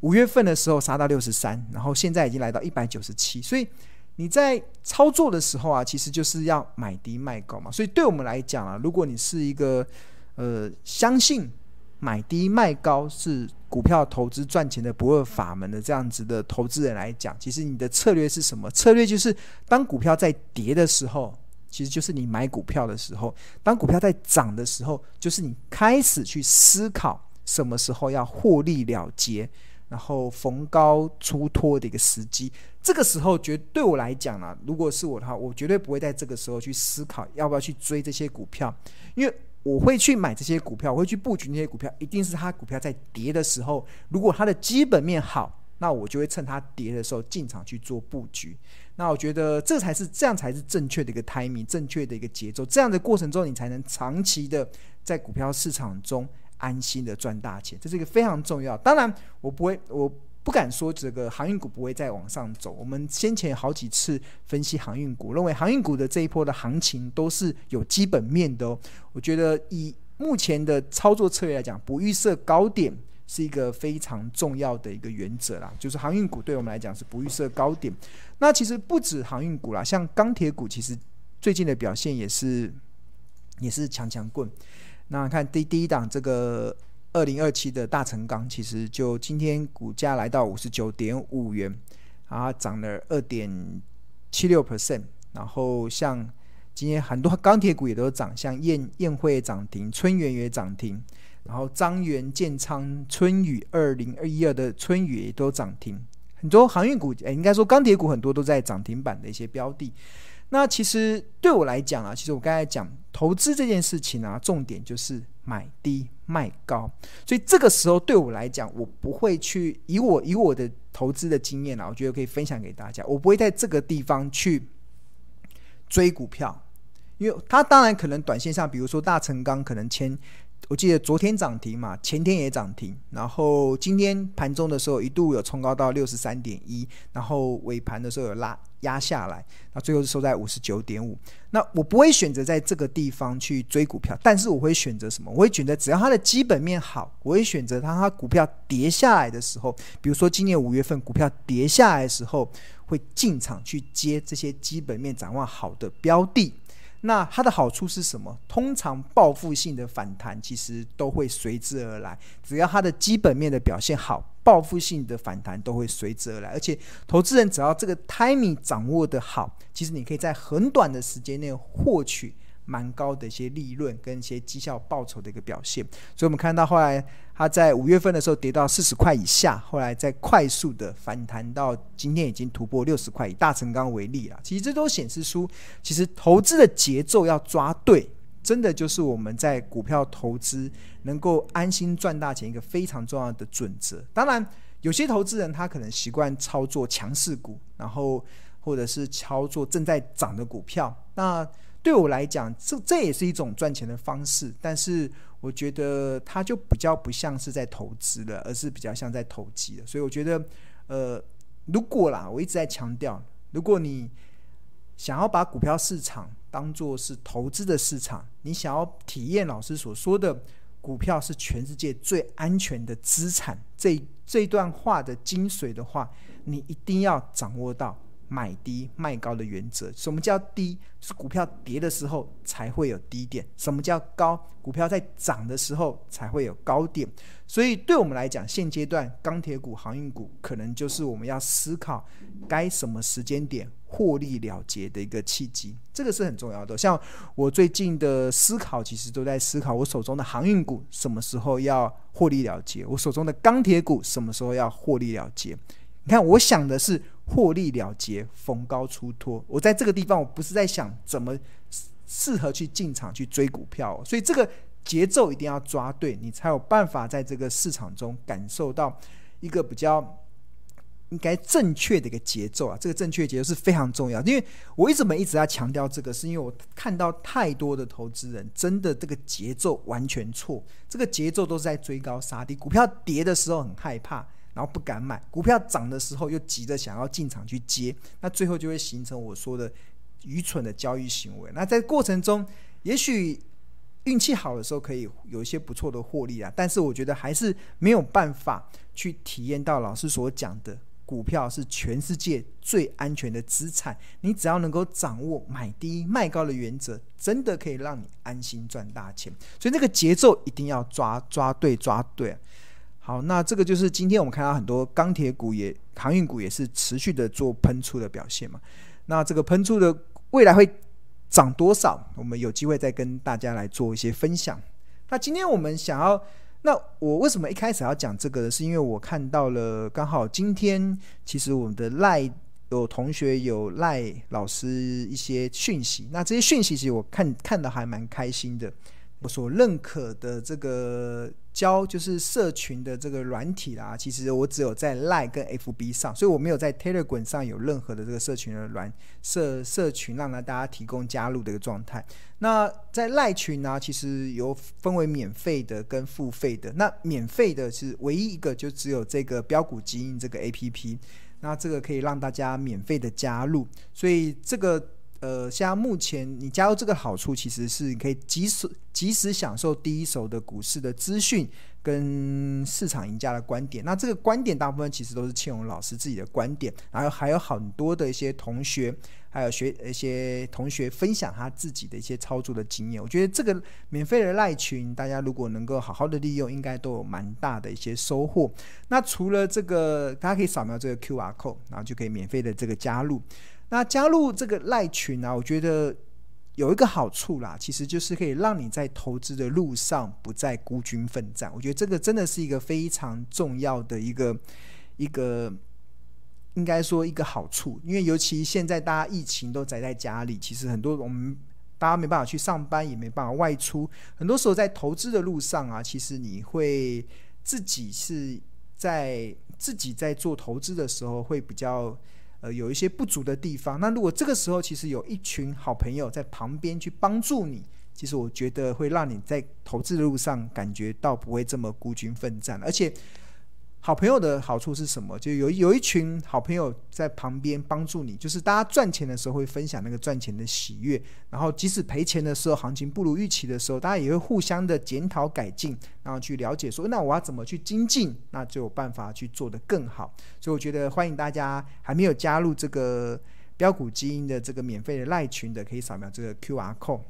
五月份的时候杀到六十三，然后现在已经来到一百九十七，所以你在操作的时候啊，其实就是要买低卖高嘛。所以对我们来讲啊，如果你是一个呃相信买低卖高是股票投资赚钱的不二法门的这样子的投资人来讲，其实你的策略是什么？策略就是当股票在跌的时候，其实就是你买股票的时候；当股票在涨的时候，就是你开始去思考什么时候要获利了结。然后逢高出脱的一个时机，这个时候绝对我来讲呢，如果是我的话，我绝对不会在这个时候去思考要不要去追这些股票，因为我会去买这些股票，我会去布局那些股票，一定是它股票在跌的时候，如果它的基本面好，那我就会趁它跌的时候进场去做布局。那我觉得这才是这样才是正确的一个 timing，正确的一个节奏，这样的过程中，你才能长期的在股票市场中。安心的赚大钱，这是一个非常重要。当然，我不会，我不敢说这个航运股不会再往上走。我们先前好几次分析航运股，认为航运股的这一波的行情都是有基本面的哦。我觉得以目前的操作策略来讲，不预设高点是一个非常重要的一个原则啦。就是航运股对我们来讲是不预设高点。那其实不止航运股啦，像钢铁股，其实最近的表现也是也是强强棍。那看第第一档这个二零二七的大成钢，其实就今天股价来到五十九点五元，啊，涨了二点七六 percent。然后像今天很多钢铁股也都涨，像堰堰汇涨停，春元也涨停，然后张源、建仓、春雨二零二一二的春雨也都涨停。很多航运股，哎，应该说钢铁股很多都在涨停板的一些标的。那其实对我来讲啊，其实我刚才讲投资这件事情啊，重点就是买低卖高。所以这个时候对我来讲，我不会去以我以我的投资的经验啊，我觉得可以分享给大家。我不会在这个地方去追股票，因为它当然可能短线上，比如说大成钢可能签。我记得昨天涨停嘛，前天也涨停，然后今天盘中的时候一度有冲高到六十三点一，然后尾盘的时候有拉压下来，那最后是收在五十九点五。那我不会选择在这个地方去追股票，但是我会选择什么？我会选择只要它的基本面好，我会选择它它股票跌下来的时候，比如说今年五月份股票跌下来的时候，会进场去接这些基本面展望好的标的。那它的好处是什么？通常报复性的反弹其实都会随之而来，只要它的基本面的表现好，报复性的反弹都会随之而来。而且投资人只要这个 timing 掌握的好，其实你可以在很短的时间内获取。蛮高的一些利润跟一些绩效报酬的一个表现，所以我们看到后来它在五月份的时候跌到四十块以下，后来再快速的反弹到今天已经突破六十块，以大成钢为例了。其实这都显示出，其实投资的节奏要抓对，真的就是我们在股票投资能够安心赚大钱一个非常重要的准则。当然，有些投资人他可能习惯操作强势股，然后或者是操作正在涨的股票，那。对我来讲，这这也是一种赚钱的方式，但是我觉得它就比较不像是在投资了，而是比较像在投机了。所以我觉得，呃，如果啦，我一直在强调，如果你想要把股票市场当做是投资的市场，你想要体验老师所说的股票是全世界最安全的资产，这这段话的精髓的话，你一定要掌握到。买低卖高的原则，什么叫低？是股票跌的时候才会有低点。什么叫高？股票在涨的时候才会有高点。所以对我们来讲，现阶段钢铁股、航运股可能就是我们要思考该什么时间点获利了结的一个契机。这个是很重要的。像我最近的思考，其实都在思考我手中的航运股什么时候要获利了结，我手中的钢铁股什么时候要获利了结。你看，我想的是获利了结，逢高出脱。我在这个地方，我不是在想怎么适合去进场去追股票，所以这个节奏一定要抓对，你才有办法在这个市场中感受到一个比较应该正确的一个节奏啊。这个正确节奏是非常重要，因为我为什么一直在强调这个，是因为我看到太多的投资人真的这个节奏完全错，这个节奏都是在追高杀低，股票跌的时候很害怕。然后不敢买股票涨的时候，又急着想要进场去接，那最后就会形成我说的愚蠢的交易行为。那在过程中，也许运气好的时候可以有一些不错的获利啊，但是我觉得还是没有办法去体验到老师所讲的。股票是全世界最安全的资产，你只要能够掌握买低卖高的原则，真的可以让你安心赚大钱。所以那个节奏一定要抓抓对抓对。好，那这个就是今天我们看到很多钢铁股也航运股也是持续的做喷出的表现嘛。那这个喷出的未来会涨多少？我们有机会再跟大家来做一些分享。那今天我们想要。那我为什么一开始要讲这个呢？是因为我看到了，刚好今天其实我们的赖有同学有赖老师一些讯息，那这些讯息其实我看看的还蛮开心的。我所认可的这个交就是社群的这个软体啦，其实我只有在 Line 跟 FB 上，所以我没有在 Telegram 上有任何的这个社群的软社社群，让大家提供加入的一个状态。那在 Line 群呢，其实有分为免费的跟付费的。那免费的是唯一一个，就只有这个标股基因这个 APP，那这个可以让大家免费的加入，所以这个。呃，像目前你加入这个好处，其实是你可以及时及时享受第一手的股市的资讯跟市场赢家的观点。那这个观点大部分其实都是庆荣老师自己的观点，然后还有很多的一些同学，还有学一些同学分享他自己的一些操作的经验。我觉得这个免费的赖群，大家如果能够好好的利用，应该都有蛮大的一些收获。那除了这个，大家可以扫描这个 QR code，然后就可以免费的这个加入。那加入这个赖群啊，我觉得有一个好处啦，其实就是可以让你在投资的路上不再孤军奋战。我觉得这个真的是一个非常重要的一个一个，应该说一个好处。因为尤其现在大家疫情都宅在家里，其实很多我们大家没办法去上班，也没办法外出，很多时候在投资的路上啊，其实你会自己是在自己在做投资的时候会比较。呃，有一些不足的地方。那如果这个时候其实有一群好朋友在旁边去帮助你，其实我觉得会让你在投资的路上感觉到不会这么孤军奋战，而且。好朋友的好处是什么？就有有一群好朋友在旁边帮助你，就是大家赚钱的时候会分享那个赚钱的喜悦，然后即使赔钱的时候，行情不如预期的时候，大家也会互相的检讨改进，然后去了解说，那我要怎么去精进，那就有办法去做得更好。所以我觉得欢迎大家还没有加入这个标股基因的这个免费的赖群的，可以扫描这个 QR code。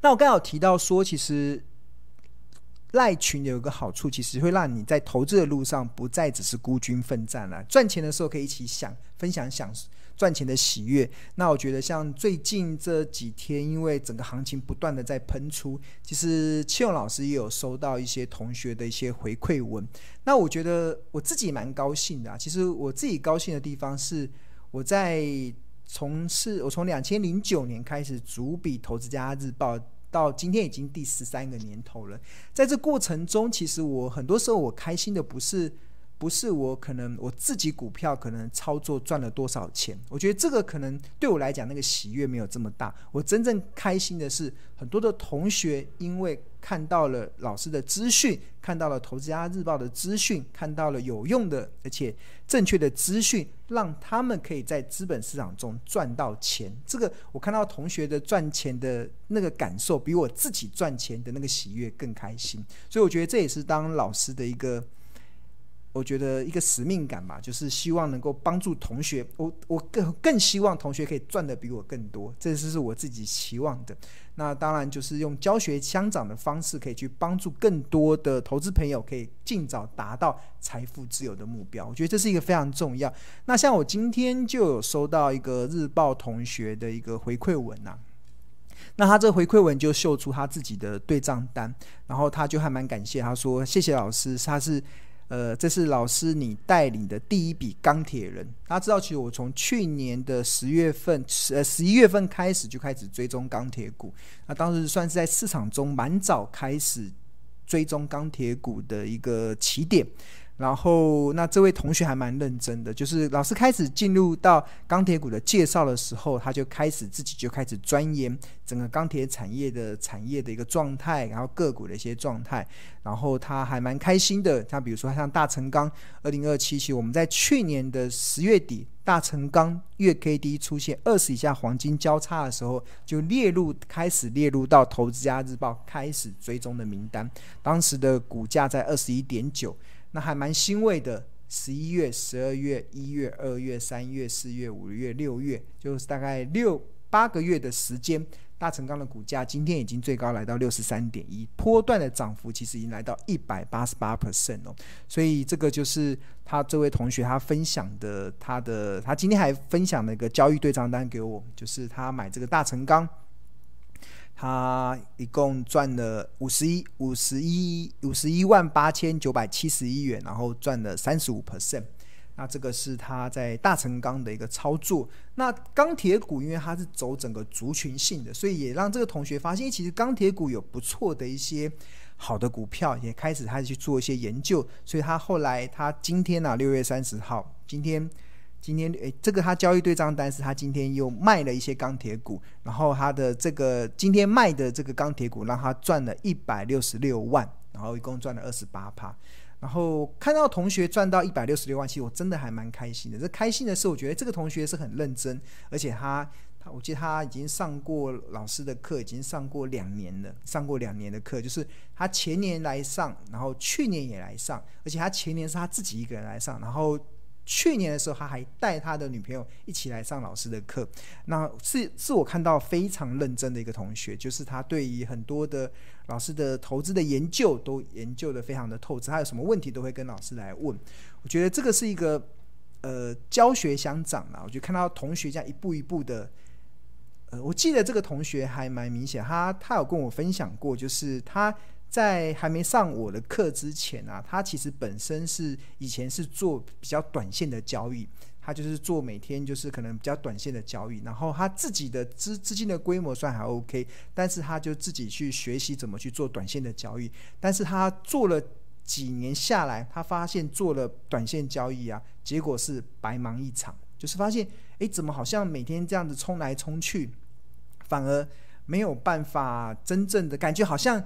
那我刚好提到说，其实。赖群有一个好处，其实会让你在投资的路上不再只是孤军奋战了。赚钱的时候可以一起想分享享赚钱的喜悦。那我觉得像最近这几天，因为整个行情不断的在喷出，其实庆荣老师也有收到一些同学的一些回馈文。那我觉得我自己蛮高兴的啊。其实我自己高兴的地方是，我在从事我从两千零九年开始主笔《投资家日报》。到今天已经第十三个年头了，在这过程中，其实我很多时候我开心的不是。不是我可能我自己股票可能操作赚了多少钱，我觉得这个可能对我来讲那个喜悦没有这么大。我真正开心的是很多的同学因为看到了老师的资讯，看到了《投资家日报》的资讯，看到了有用的而且正确的资讯，让他们可以在资本市场中赚到钱。这个我看到同学的赚钱的那个感受，比我自己赚钱的那个喜悦更开心。所以我觉得这也是当老师的一个。我觉得一个使命感吧，就是希望能够帮助同学。我我更更希望同学可以赚得比我更多，这是是我自己期望的。那当然就是用教学相长的方式，可以去帮助更多的投资朋友，可以尽早达到财富自由的目标。我觉得这是一个非常重要。那像我今天就有收到一个日报同学的一个回馈文呐、那他这回馈文就秀出他自己的对账单，然后他就还蛮感谢，他说谢谢老师，他是。呃，这是老师你带领的第一笔钢铁人。大家知道，其实我从去年的十月份、呃十一月份开始就开始追踪钢铁股。那当时算是在市场中蛮早开始追踪钢铁股的一个起点。然后，那这位同学还蛮认真的，就是老师开始进入到钢铁股的介绍的时候，他就开始自己就开始钻研整个钢铁产业的产业的一个状态，然后个股的一些状态。然后他还蛮开心的，像比如说像大成钢二零二七期，我们在去年的十月底大成钢月 K D 出现二十以下黄金交叉的时候，就列入开始列入到投资家日报开始追踪的名单。当时的股价在二十一点九，那还蛮欣慰的。十一月、十二月、一月、二月、三月、四月、五月、六月，就是大概六八个月的时间。大成钢的股价今天已经最高来到六十三点一，波段的涨幅其实已经来到一百八十八 percent 哦，所以这个就是他这位同学他分享的，他的他今天还分享了一个交易对账单给我，就是他买这个大成钢，他一共赚了五十一五十一五十一万八千九百七十一元，然后赚了三十五 percent。那这个是他在大成钢的一个操作。那钢铁股，因为它是走整个族群性的，所以也让这个同学发现，其实钢铁股有不错的一些好的股票，也开始他去做一些研究。所以他后来，他今天呢、啊，六月三十号，今天今天诶，这个他交易对账单是他今天又卖了一些钢铁股，然后他的这个今天卖的这个钢铁股，让他赚了一百六十六万，然后一共赚了二十八趴。然后看到同学赚到一百六十六万，其实我真的还蛮开心的。这开心的是，我觉得这个同学是很认真，而且他他，我记得他已经上过老师的课，已经上过两年了，上过两年的课，就是他前年来上，然后去年也来上，而且他前年是他自己一个人来上，然后。去年的时候，他还带他的女朋友一起来上老师的课，那是是我看到非常认真的一个同学，就是他对于很多的老师的投资的研究都研究得非常的透彻，他有什么问题都会跟老师来问。我觉得这个是一个呃教学相长啊，我就看到同学这样一步一步的，呃，我记得这个同学还蛮明显，他他有跟我分享过，就是他。在还没上我的课之前啊，他其实本身是以前是做比较短线的交易，他就是做每天就是可能比较短线的交易，然后他自己的资资金的规模算还 OK，但是他就自己去学习怎么去做短线的交易，但是他做了几年下来，他发现做了短线交易啊，结果是白忙一场，就是发现诶，怎么好像每天这样子冲来冲去，反而没有办法真正的感觉好像。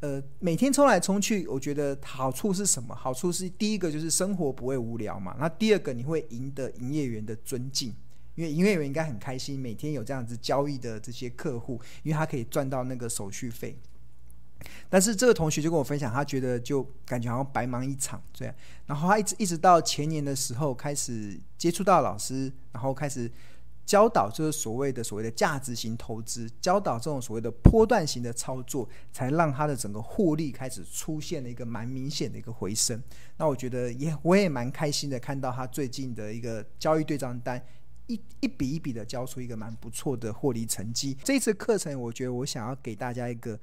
呃，每天冲来冲去，我觉得好处是什么？好处是第一个就是生活不会无聊嘛。那第二个你会赢得营业员的尊敬，因为营业员应该很开心，每天有这样子交易的这些客户，因为他可以赚到那个手续费。但是这个同学就跟我分享，他觉得就感觉好像白忙一场这样。然后他一直一直到前年的时候开始接触到老师，然后开始。教导就是所谓的所谓的价值型投资，教导这种所谓的波段型的操作，才让他的整个获利开始出现了一个蛮明显的一个回升。那我觉得也我也蛮开心的，看到他最近的一个交易对账单一一笔一笔的交出一个蛮不错的获利成绩。这次课程，我觉得我想要给大家一个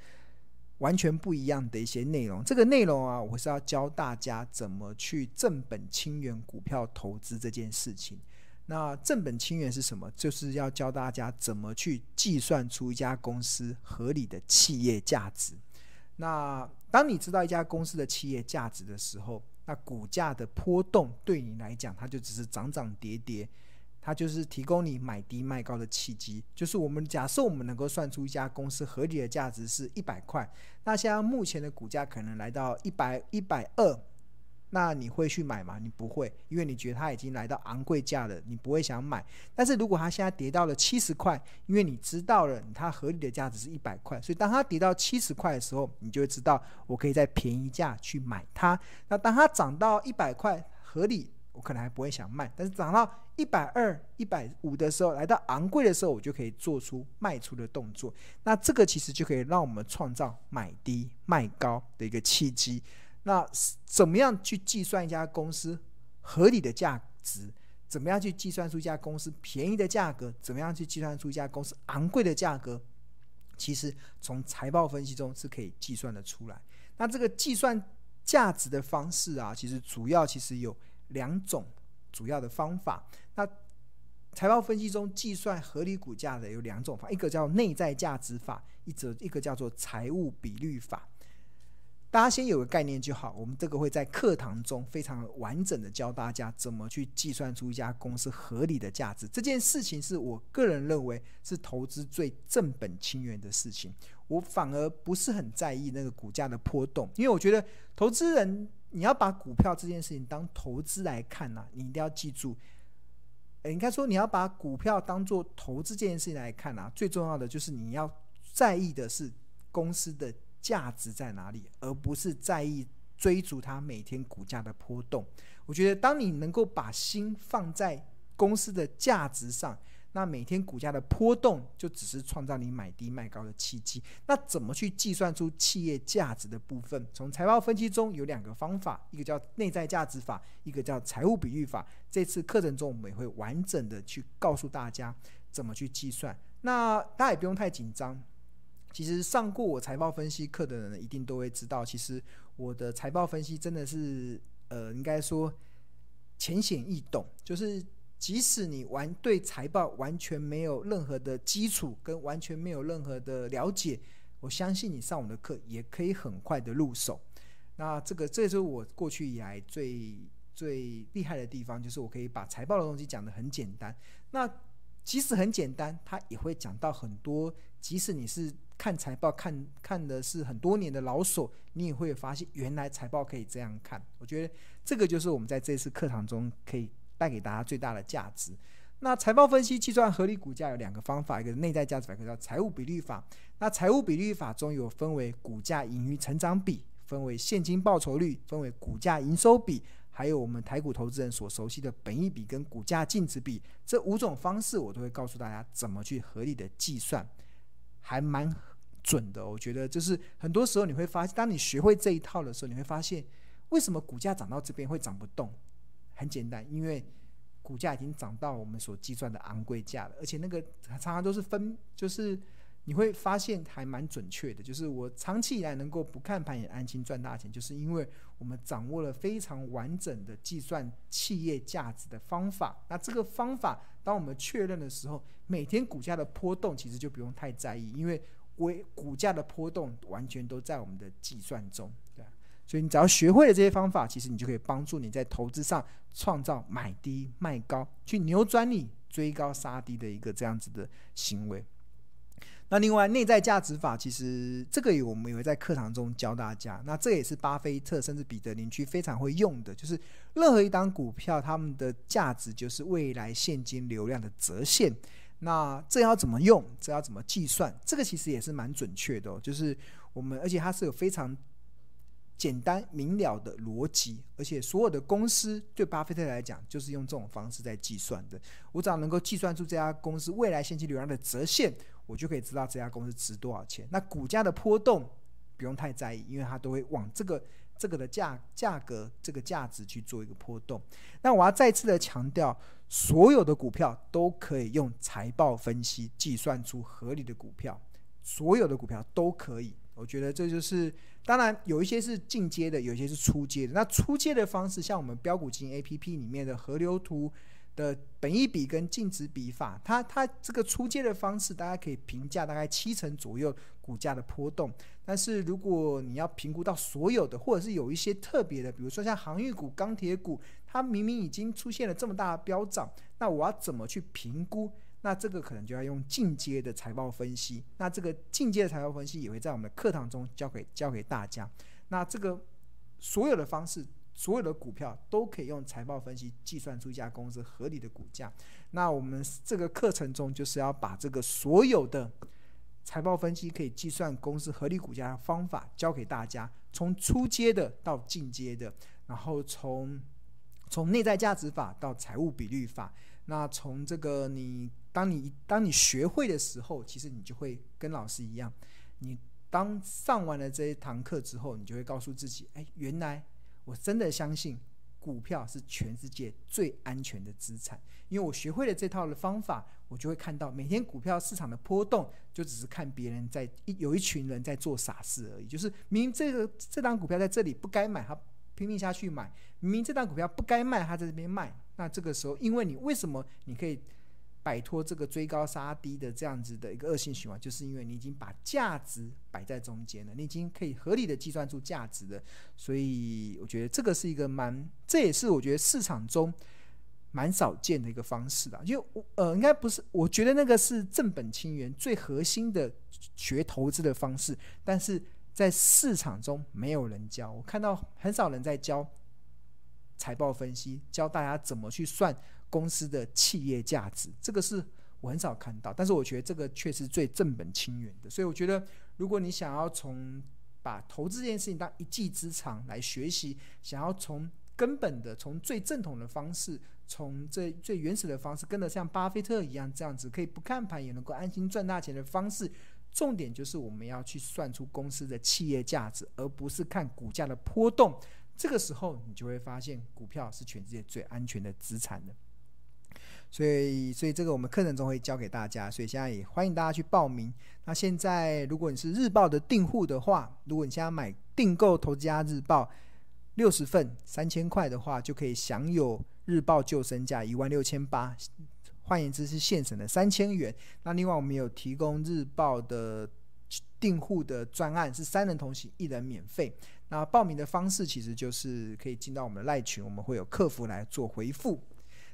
完全不一样的一些内容。这个内容啊，我是要教大家怎么去正本清源股票投资这件事情。那正本清源是什么？就是要教大家怎么去计算出一家公司合理的企业价值。那当你知道一家公司的企业价值的时候，那股价的波动对你来讲，它就只是涨涨跌跌，它就是提供你买低卖高的契机。就是我们假设我们能够算出一家公司合理的价值是一百块，那现在目前的股价可能来到一百一百二。那你会去买吗？你不会，因为你觉得它已经来到昂贵价了，你不会想买。但是如果它现在跌到了七十块，因为你知道了它合理的价值是一百块，所以当它跌到七十块的时候，你就会知道我可以在便宜价去买它。那当它涨到一百块合理，我可能还不会想卖。但是涨到一百二、一百五的时候，来到昂贵的时候，我就可以做出卖出的动作。那这个其实就可以让我们创造买低卖高的一个契机。那怎么样去计算一家公司合理的价值？怎么样去计算出一家公司便宜的价格？怎么样去计算出一家公司昂贵的价格？其实从财报分析中是可以计算得出来。那这个计算价值的方式啊，其实主要其实有两种主要的方法。那财报分析中计算合理股价的有两种法，一个叫内在价值法，一则一个叫做财务比率法。大家先有个概念就好，我们这个会在课堂中非常完整的教大家怎么去计算出一家公司合理的价值。这件事情是我个人认为是投资最正本清源的事情。我反而不是很在意那个股价的波动，因为我觉得投资人你要把股票这件事情当投资来看呐、你一定要记住，应该说你要把股票当做投资这件事情来看啊，最重要的就是你要在意的是公司的价值在哪里，而不是在意追逐它每天股价的波动。我觉得当你能够把心放在公司的价值上。那每天股价的波动就只是创造你买低卖高的契机。那怎么去计算出企业价值的部分？从财报分析中有两个方法，一个叫内在价值法，一个叫财务比喻法。这次课程中我们也会完整的去告诉大家怎么去计算。那大家也不用太紧张。其实上过我财报分析课的人一定都会知道，其实我的财报分析真的是呃，应该说浅显易懂，就是。即使你完对财报完全没有任何的基础，跟完全没有任何的了解，我相信你上我的课也可以很快的入手。那这个，这就是我过去以来最最厉害的地方，就是我可以把财报的东西讲得很简单。那即使很简单，它也会讲到很多。即使你是看财报看看的是很多年的老手，你也会发现原来财报可以这样看。我觉得这个就是我们在这次课堂中可以。带给大家最大的价值。那财报分析计算合理股价有两个方法，一个是内在价值法，一个叫财务比率法。那财务比率法中有分为股价盈余成长比，分为现金报酬率，分为股价营收比，还有我们台股投资人所熟悉的本益比跟股价净值比。这五种方式我都会告诉大家怎么去合理的计算，还蛮准的。我觉得就是很多时候你会发现，当你学会这一套的时候，你会发现为什么股价涨到这边会涨不动。很简单，因为股价已经涨到我们所计算的昂贵价了，而且那个常常都是分，就是你会发现还蛮准确的。就是我长期以来能够不看盘也安心赚大钱，就是因为我们掌握了非常完整的计算企业价值的方法。那这个方法，当我们确认的时候，每天股价的波动其实就不用太在意，因为为股价的波动完全都在我们的计算中，对。所以你只要学会了这些方法，其实你就可以帮助你在投资上创造买低卖高，去扭转你追高杀低的一个这样子的行为。那另外内在价值法，其实这个也我们也会在课堂中教大家。那这也是巴菲特甚至彼得林区非常会用的，就是任何一档股票，他们的价值就是未来现金流量的折现。那这要怎么用？这要怎么计算？这个其实也是蛮准确的哦，就是我们而且它是有非常。简单明了的逻辑，而且所有的公司对巴菲特来讲，就是用这种方式在计算的。我只要能够计算出这家公司未来现金流量的折现，我就可以知道这家公司值多少钱。那股价的波动不用太在意，因为它都会往这个这个的价价格这个价值去做一个波动。那我要再次的强调，所有的股票都可以用财报分析计算出合理的股票，所有的股票都可以。我觉得这就是，当然有一些是进阶的，有一些是初阶的。那初阶的方式，像我们标股金 APP 里面的河流图的本一比跟净值比法，它它这个出借的方式，大家可以评价大概七成左右股价的波动。但是如果你要评估到所有的，或者是有一些特别的，比如说像航运股、钢铁股，它明明已经出现了这么大的飙涨，那我要怎么去评估？那这个可能就要用进阶的财报分析，那这个进阶的财报分析也会在我们的课堂中教给教给大家。那这个所有的方式，所有的股票都可以用财报分析计算出一家公司合理的股价。那我们这个课程中就是要把这个所有的财报分析可以计算公司合理股价的方法教给大家，从初阶的到进阶的，然后从从内在价值法到财务比率法。那从这个你。当你当你学会的时候，其实你就会跟老师一样。你当上完了这一堂课之后，你就会告诉自己：哎，原来我真的相信股票是全世界最安全的资产。因为我学会了这套的方法，我就会看到每天股票市场的波动，就只是看别人在一有一群人在做傻事而已。就是明明这个这档股票在这里不该买，他拼命下去买；明明这档股票不该卖，他在这边卖。那这个时候，因为你为什么你可以？摆脱这个追高杀低的这样子的一个恶性循环，就是因为你已经把价值摆在中间了，你已经可以合理的计算出价值了。所以我觉得这个是一个蛮，这也是我觉得市场中蛮少见的一个方式的。因为呃，应该不是，我觉得那个是正本清源最核心的学投资的方式，但是在市场中没有人教，我看到很少人在教财报分析，教大家怎么去算。公司的企业价值，这个是我很少看到，但是我觉得这个却是最正本清源的。所以我觉得，如果你想要从把投资这件事情当一技之长来学习，想要从根本的、从最正统的方式，从最最原始的方式，跟得像巴菲特一样这样子，可以不看盘也能够安心赚大钱的方式，重点就是我们要去算出公司的企业价值，而不是看股价的波动。这个时候，你就会发现股票是全世界最安全的资产的。所以，所以这个我们课程中会教给大家。所以现在也欢迎大家去报名。那现在，如果你是日报的订户的话，如果你现在买订购《投资家日报》六十份三千块的话，就可以享有日报救身价一万六千八，换言之是现省的三千元。那另外，我们有提供日报的。订户的专案是三人同行，一人免费。那报名的方式其实就是可以进到我们的赖群，我们会有客服来做回复。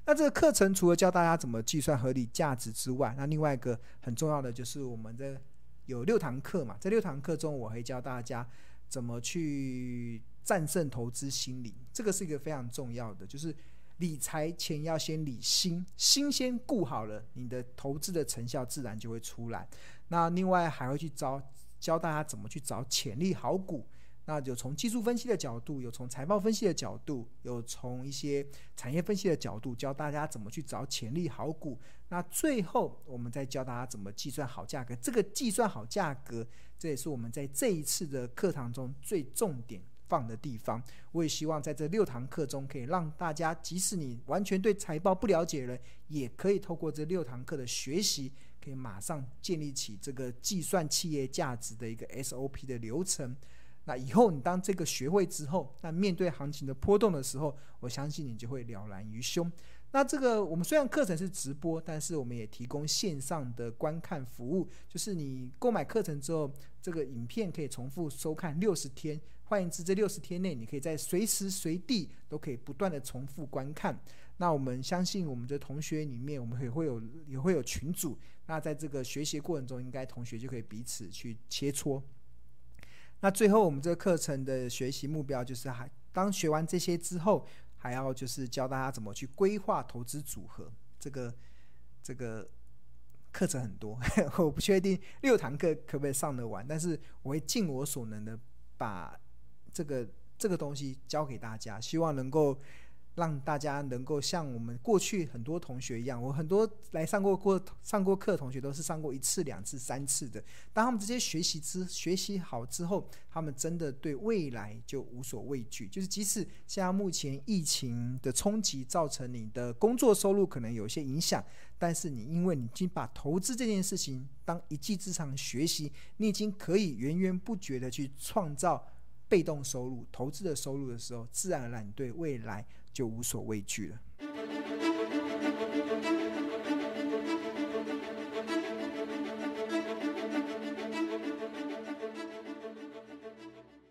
那这个课程除了教大家怎么计算合理价值之外，那另外一个很重要的就是我们的有六堂课嘛，在六堂课中我会教大家怎么去战胜投资心理，这个是一个非常重要的，就是。理财前要先理心，心先顾好了，你的投资的成效自然就会出来。那另外还会去教教大家怎么去找潜力好股。那有从技术分析的角度，有从财报分析的角度，有从一些产业分析的角度，教大家怎么去找潜力好股。那最后我们再教大家怎么计算好价格。这个计算好价格，这也是我们在这一次的课堂中最重点放的地方，我也希望在这六堂课中，可以让大家，即使你完全对财报不了解的人，也可以透过这六堂课的学习，可以马上建立起这个计算企业价值的一个 SOP 的流程。那以后你当这个学会之后，那面对行情的波动的时候，我相信你就会了然于胸。那这个我们虽然课程是直播，但是我们也提供线上的观看服务，就是你购买课程之后，这个影片可以重复收看六十天。换言之，这六十天内，你可以在随时随地都可以不断的重复观看。那我们相信，我们的同学里面，我们也会有也会有群组。那在这个学习过程中，应该同学就可以彼此去切磋。那最后，我们这个课程的学习目标就是，还当学完这些之后。还要就是教大家怎么去规划投资组合，这个这个课程很多，我不确定六堂课可不可以上得完，但是我会尽我所能的把这个这个东西教给大家，希望能够。让大家能够像我们过去很多同学一样，我很多来上过过上过课的同学都是上过一次、两次、三次的。当他们这些学习之学习好之后，他们真的对未来就无所畏惧。就是即使现在目前疫情的冲击造成你的工作收入可能有些影响，但是你因为你已经把投资这件事情当一技之长学习，你已经可以源源不绝的去创造。被动收入、投资的收入的时候，自然而然对未来就无所畏惧了。